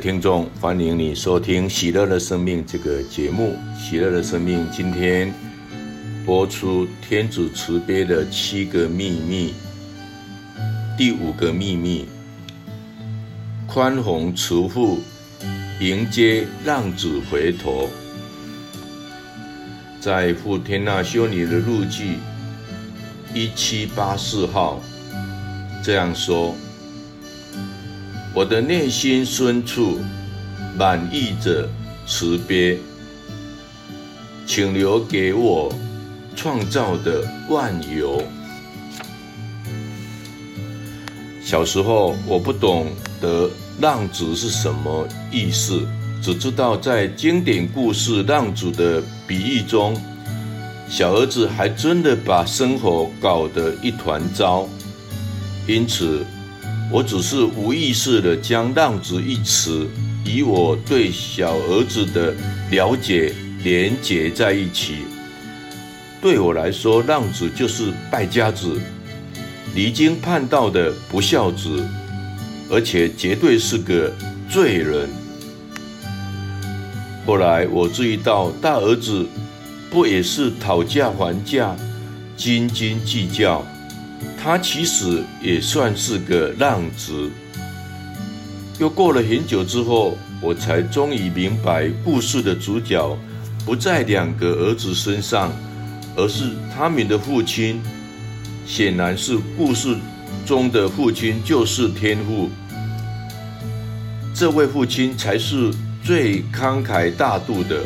听众，欢迎你收听《喜乐的生命》这个节目。《喜乐的生命》今天播出天主慈悲的七个秘密，第五个秘密：宽宏慈父迎接浪子回头。在傅天娜修女的日记一七八四号这样说。我的内心深处满溢着慈悲，请留给我创造的万有。小时候我不懂得浪子是什么意思，只知道在经典故事浪子的比喻中，小儿子还真的把生活搞得一团糟，因此。我只是无意识地将“浪子”一词与我对小儿子的了解连结在一起。对我来说，浪子就是败家子、离经叛道的不孝子，而且绝对是个罪人。后来我注意到，大儿子不也是讨价还价、斤斤计较？他其实也算是个浪子。又过了很久之后，我才终于明白，故事的主角不在两个儿子身上，而是他们的父亲。显然是故事中的父亲就是天父。这位父亲才是最慷慨大度的。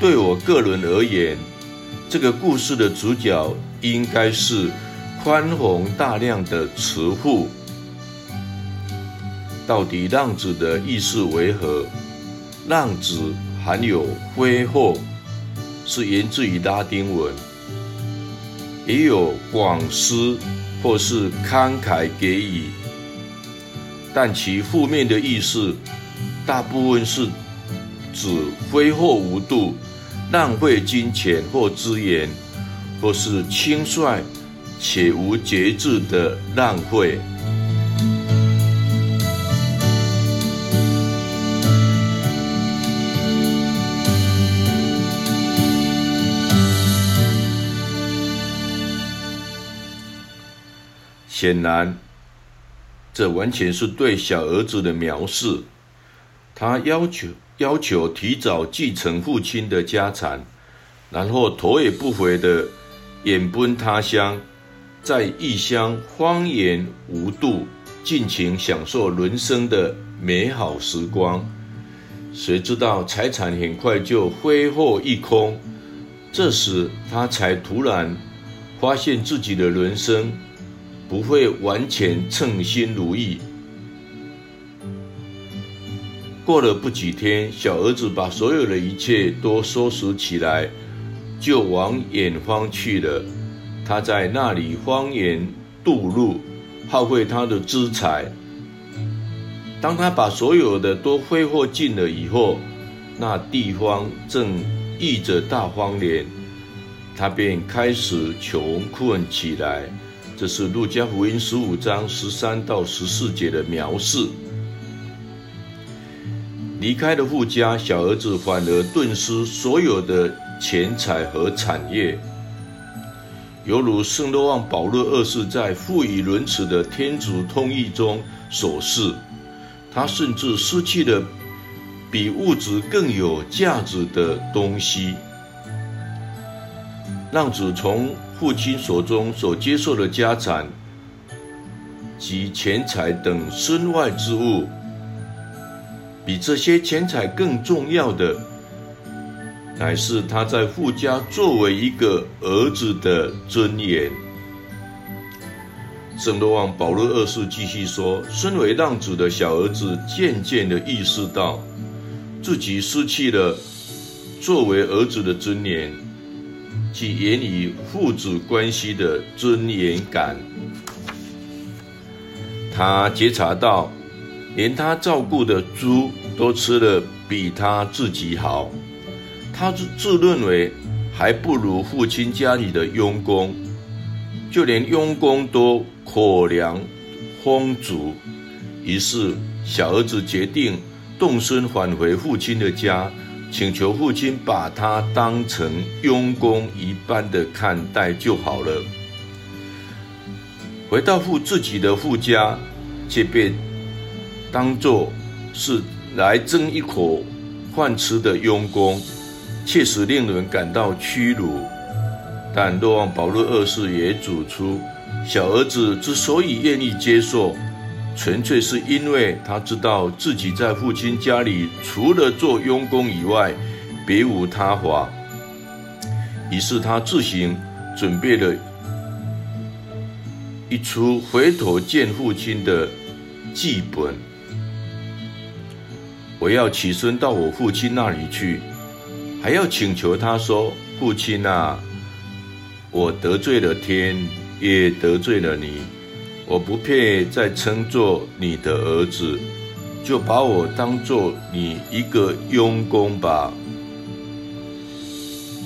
对我个人而言，这个故事的主角应该是。宽宏大量的慈父，到底浪子的意思为何？浪子含有挥霍，是源自于拉丁文，也有广施或是慷慨给予，但其负面的意思大部分是指挥霍无度、浪费金钱或资源，或是轻率。且无节制的浪费。显然，这完全是对小儿子的描述。他要求要求提早继承父亲的家产，然后头也不回的远奔他乡。在异乡荒言无度，尽情享受人生的美好时光。谁知道财产很快就挥霍一空，这时他才突然发现自己的人生不会完全称心如意。过了不几天，小儿子把所有的一切都收拾起来，就往远方去了。他在那里荒言度日，耗费他的资财。当他把所有的都挥霍尽了以后，那地方正溢着大荒年，他便开始穷困起来。这是路加福音十五章十三到十四节的描述。离开了富家，小儿子反而顿失所有的钱财和产业。犹如圣若望保禄二世在富于仁慈的天主通义中所示，他甚至失去了比物质更有价值的东西。浪子从父亲手中所接受的家产及钱财等身外之物，比这些钱财更重要的。乃是他在父家作为一个儿子的尊严。圣罗望保罗二世继续说：“身为浪子的小儿子渐渐地意识到，自己失去了作为儿子的尊严，及源于父子关系的尊严感。他觉察到，连他照顾的猪都吃得比他自己好。”他自自认为还不如父亲家里的佣工，就连佣工都口粮丰足。于是，小儿子决定动身返回父亲的家，请求父亲把他当成佣工一般的看待就好了。回到父自己的父家，却被当作是来争一口饭吃的佣工，确实令人感到屈辱。但若望保禄二世也指出，小儿子之所以愿意接受，纯粹是因为他知道自己在父亲家里除了做佣工以外，别无他法。于是他自行准备了一出回头见父亲的剧本。我要起身到我父亲那里去，还要请求他说：“父亲啊。”我得罪了天，也得罪了你。我不配再称作你的儿子，就把我当做你一个佣工吧。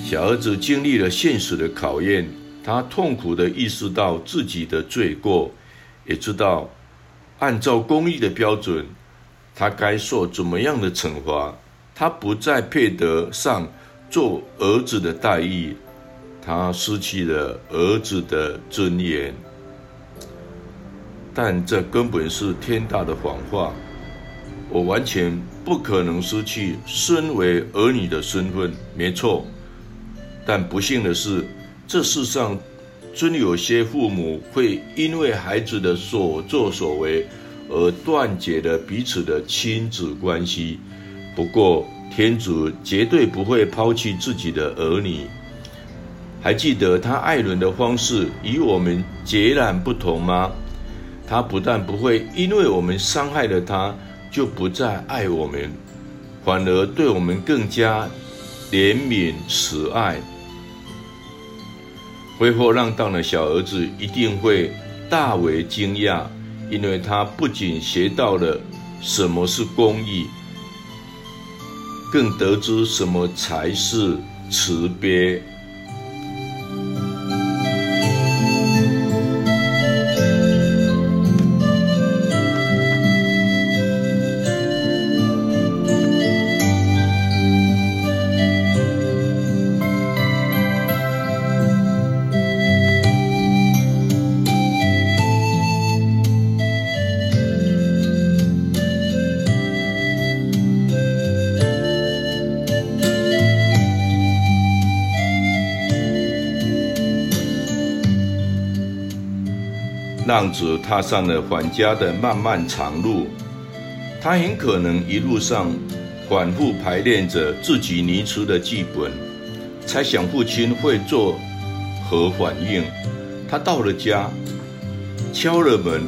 小儿子经历了现实的考验，他痛苦地意识到自己的罪过，也知道按照公义的标准，他该受怎么样的惩罚。他不再配得上做儿子的待遇。他失去了儿子的尊严，但这根本是天大的谎话。我完全不可能失去身为儿女的身份，没错。但不幸的是，这世上真有些父母会因为孩子的所作所为而断绝了彼此的亲子关系。不过，天主绝对不会抛弃自己的儿女。还记得他爱人的方式与我们截然不同吗？他不但不会因为我们伤害了他，就不再爱我们，反而对我们更加怜悯慈爱。挥霍浪荡的小儿子一定会大为惊讶，因为他不仅学到了什么是公义，更得知什么才是慈悲。浪子踏上了返家的漫漫长路，他很可能一路上反复排练着自己拟出的剧本，猜想父亲会作何反应。他到了家，敲了门，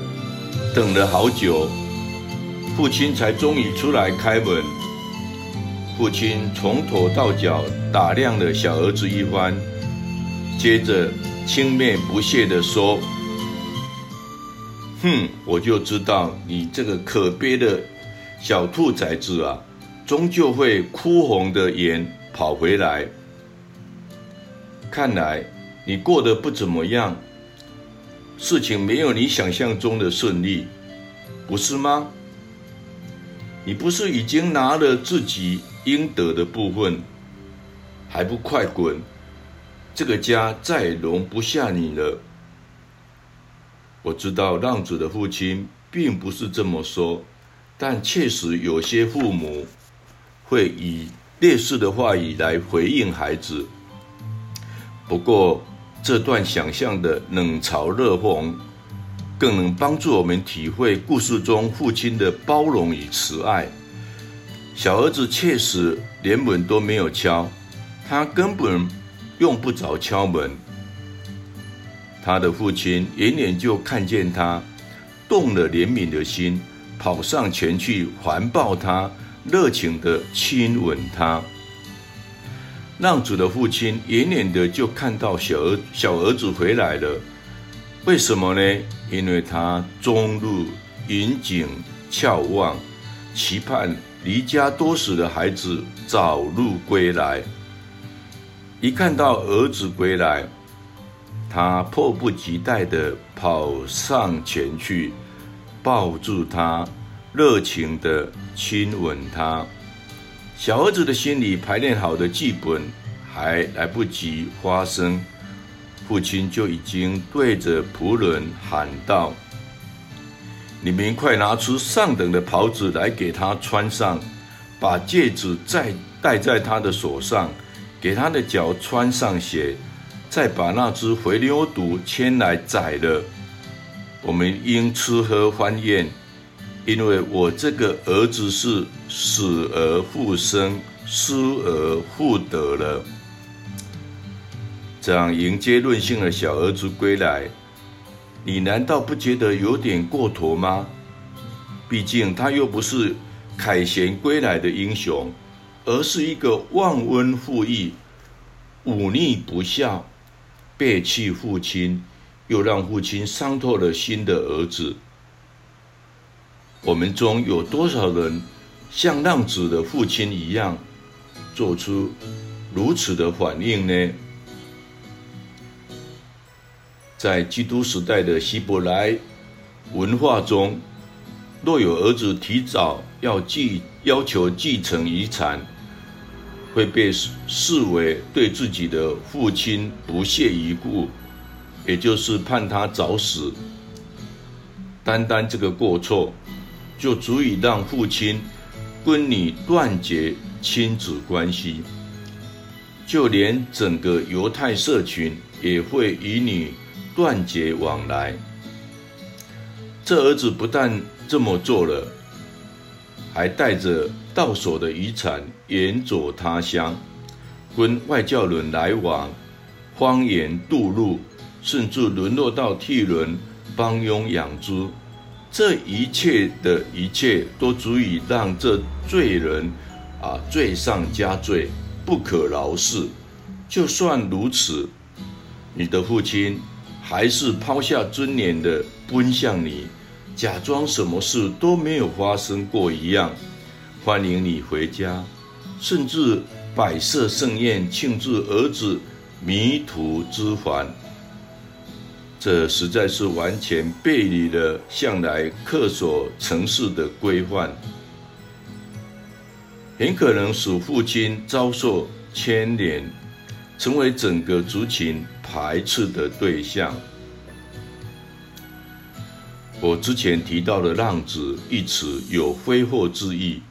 等了好久，父亲才终于出来开门。父亲从头到脚打量了小儿子一番，接着轻蔑不屑地说。哼，我就知道你这个可悲的小兔崽子啊，终究会哭红的眼跑回来。看来你过得不怎么样，事情没有你想象中的顺利，不是吗？你不是已经拿了自己应得的部分，还不快滚？这个家再容不下你了。我知道浪子的父亲并不是这么说，但确实有些父母会以类似的话语来回应孩子。不过，这段想象的冷嘲热讽，更能帮助我们体会故事中父亲的包容与慈爱。小儿子确实连门都没有敲，他根本用不着敲门。他的父亲远远就看见他，动了怜悯的心，跑上前去环抱他，热情地亲吻他。浪子的父亲远远的就看到小儿小儿子回来了，为什么呢？因为他终日引颈翘望，期盼离家多时的孩子早日归来。一看到儿子归来，他迫不及待地跑上前去，抱住他，热情地亲吻他。小儿子的心里排练好的剧本还来不及发生，父亲就已经对着仆人喊道：“你们快拿出上等的袍子来给他穿上，把戒指再戴在他的手上，给他的脚穿上鞋，再把那只肥牛犊牵来宰了。我们应吃喝欢宴。”因为我这个儿子是死而复生、失而复得了，这样迎接任性的小儿子归来，你难道不觉得有点过头吗？毕竟他又不是凯旋归来的英雄，而是一个忘恩负义、忤逆不孝、背弃父亲，又让父亲伤透了心的儿子。我们中有多少人像浪子的父亲一样，做出如此的反应呢？在基督时代的希伯来文化中，若有儿子提早要继要求继承遗产，会被视视为对自己的父亲不屑一顾，也就是判他早死。单单这个过错，就足以让父亲跟你断绝亲子关系，就连整个犹太社群也会与你断绝往来。这儿子不但这么做了，还带着到手的遗产远走他乡，跟外教人来往，荒野渡路，甚至沦落到替人帮佣养猪。这一切的一切都足以让这罪人啊罪上加罪，不可饶恕。就算如此，你的父亲还是抛下尊严的奔向你，假装什么事都没有发生过一样，欢迎你回家，甚至摆设盛宴庆祝儿子迷途知返。这实在是完全背离了向来恪守城市的规范，很可能使父亲遭受牵连，成为整个族群排斥的对象。我之前提到的“浪子”一词有挥霍之意，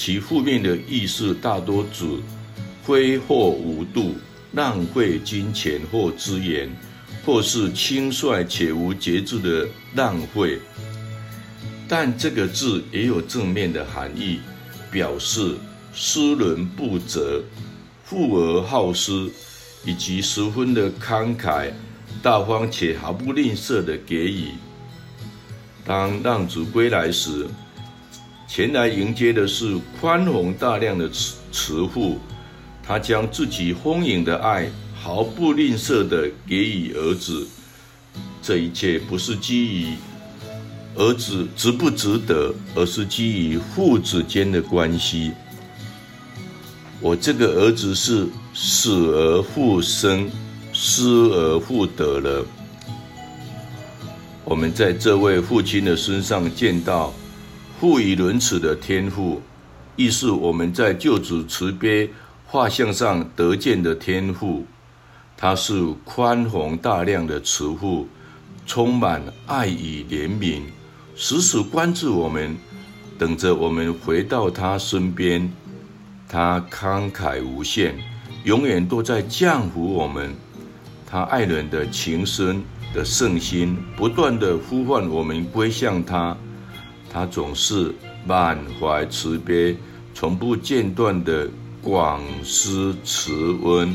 其负面的意思大多指挥霍无度、浪费金钱或资源。或是轻率且无节制的浪费，但这个字也有正面的含义，表示施人不责、富而好施，以及十分的慷慨、大方且毫不吝啬的给予。当浪子归来时，前来迎接的是宽宏大量的慈慈父，他将自己丰盈的爱。毫不吝啬地给予儿子，这一切不是基于儿子值不值得，而是基于父子间的关系。我这个儿子是死而复生，失而复得了。我们在这位父亲的身上见到富于仁慈的天赋，亦是我们在救主慈悲画像上得见的天赋。他是宽宏大量的慈父，充满爱与怜悯，时时关注我们，等着我们回到他身边。他慷慨无限，永远都在降服我们。他爱人的情深的圣心，不断地呼唤我们归向他。他总是满怀慈悲，从不间断的广施慈恩。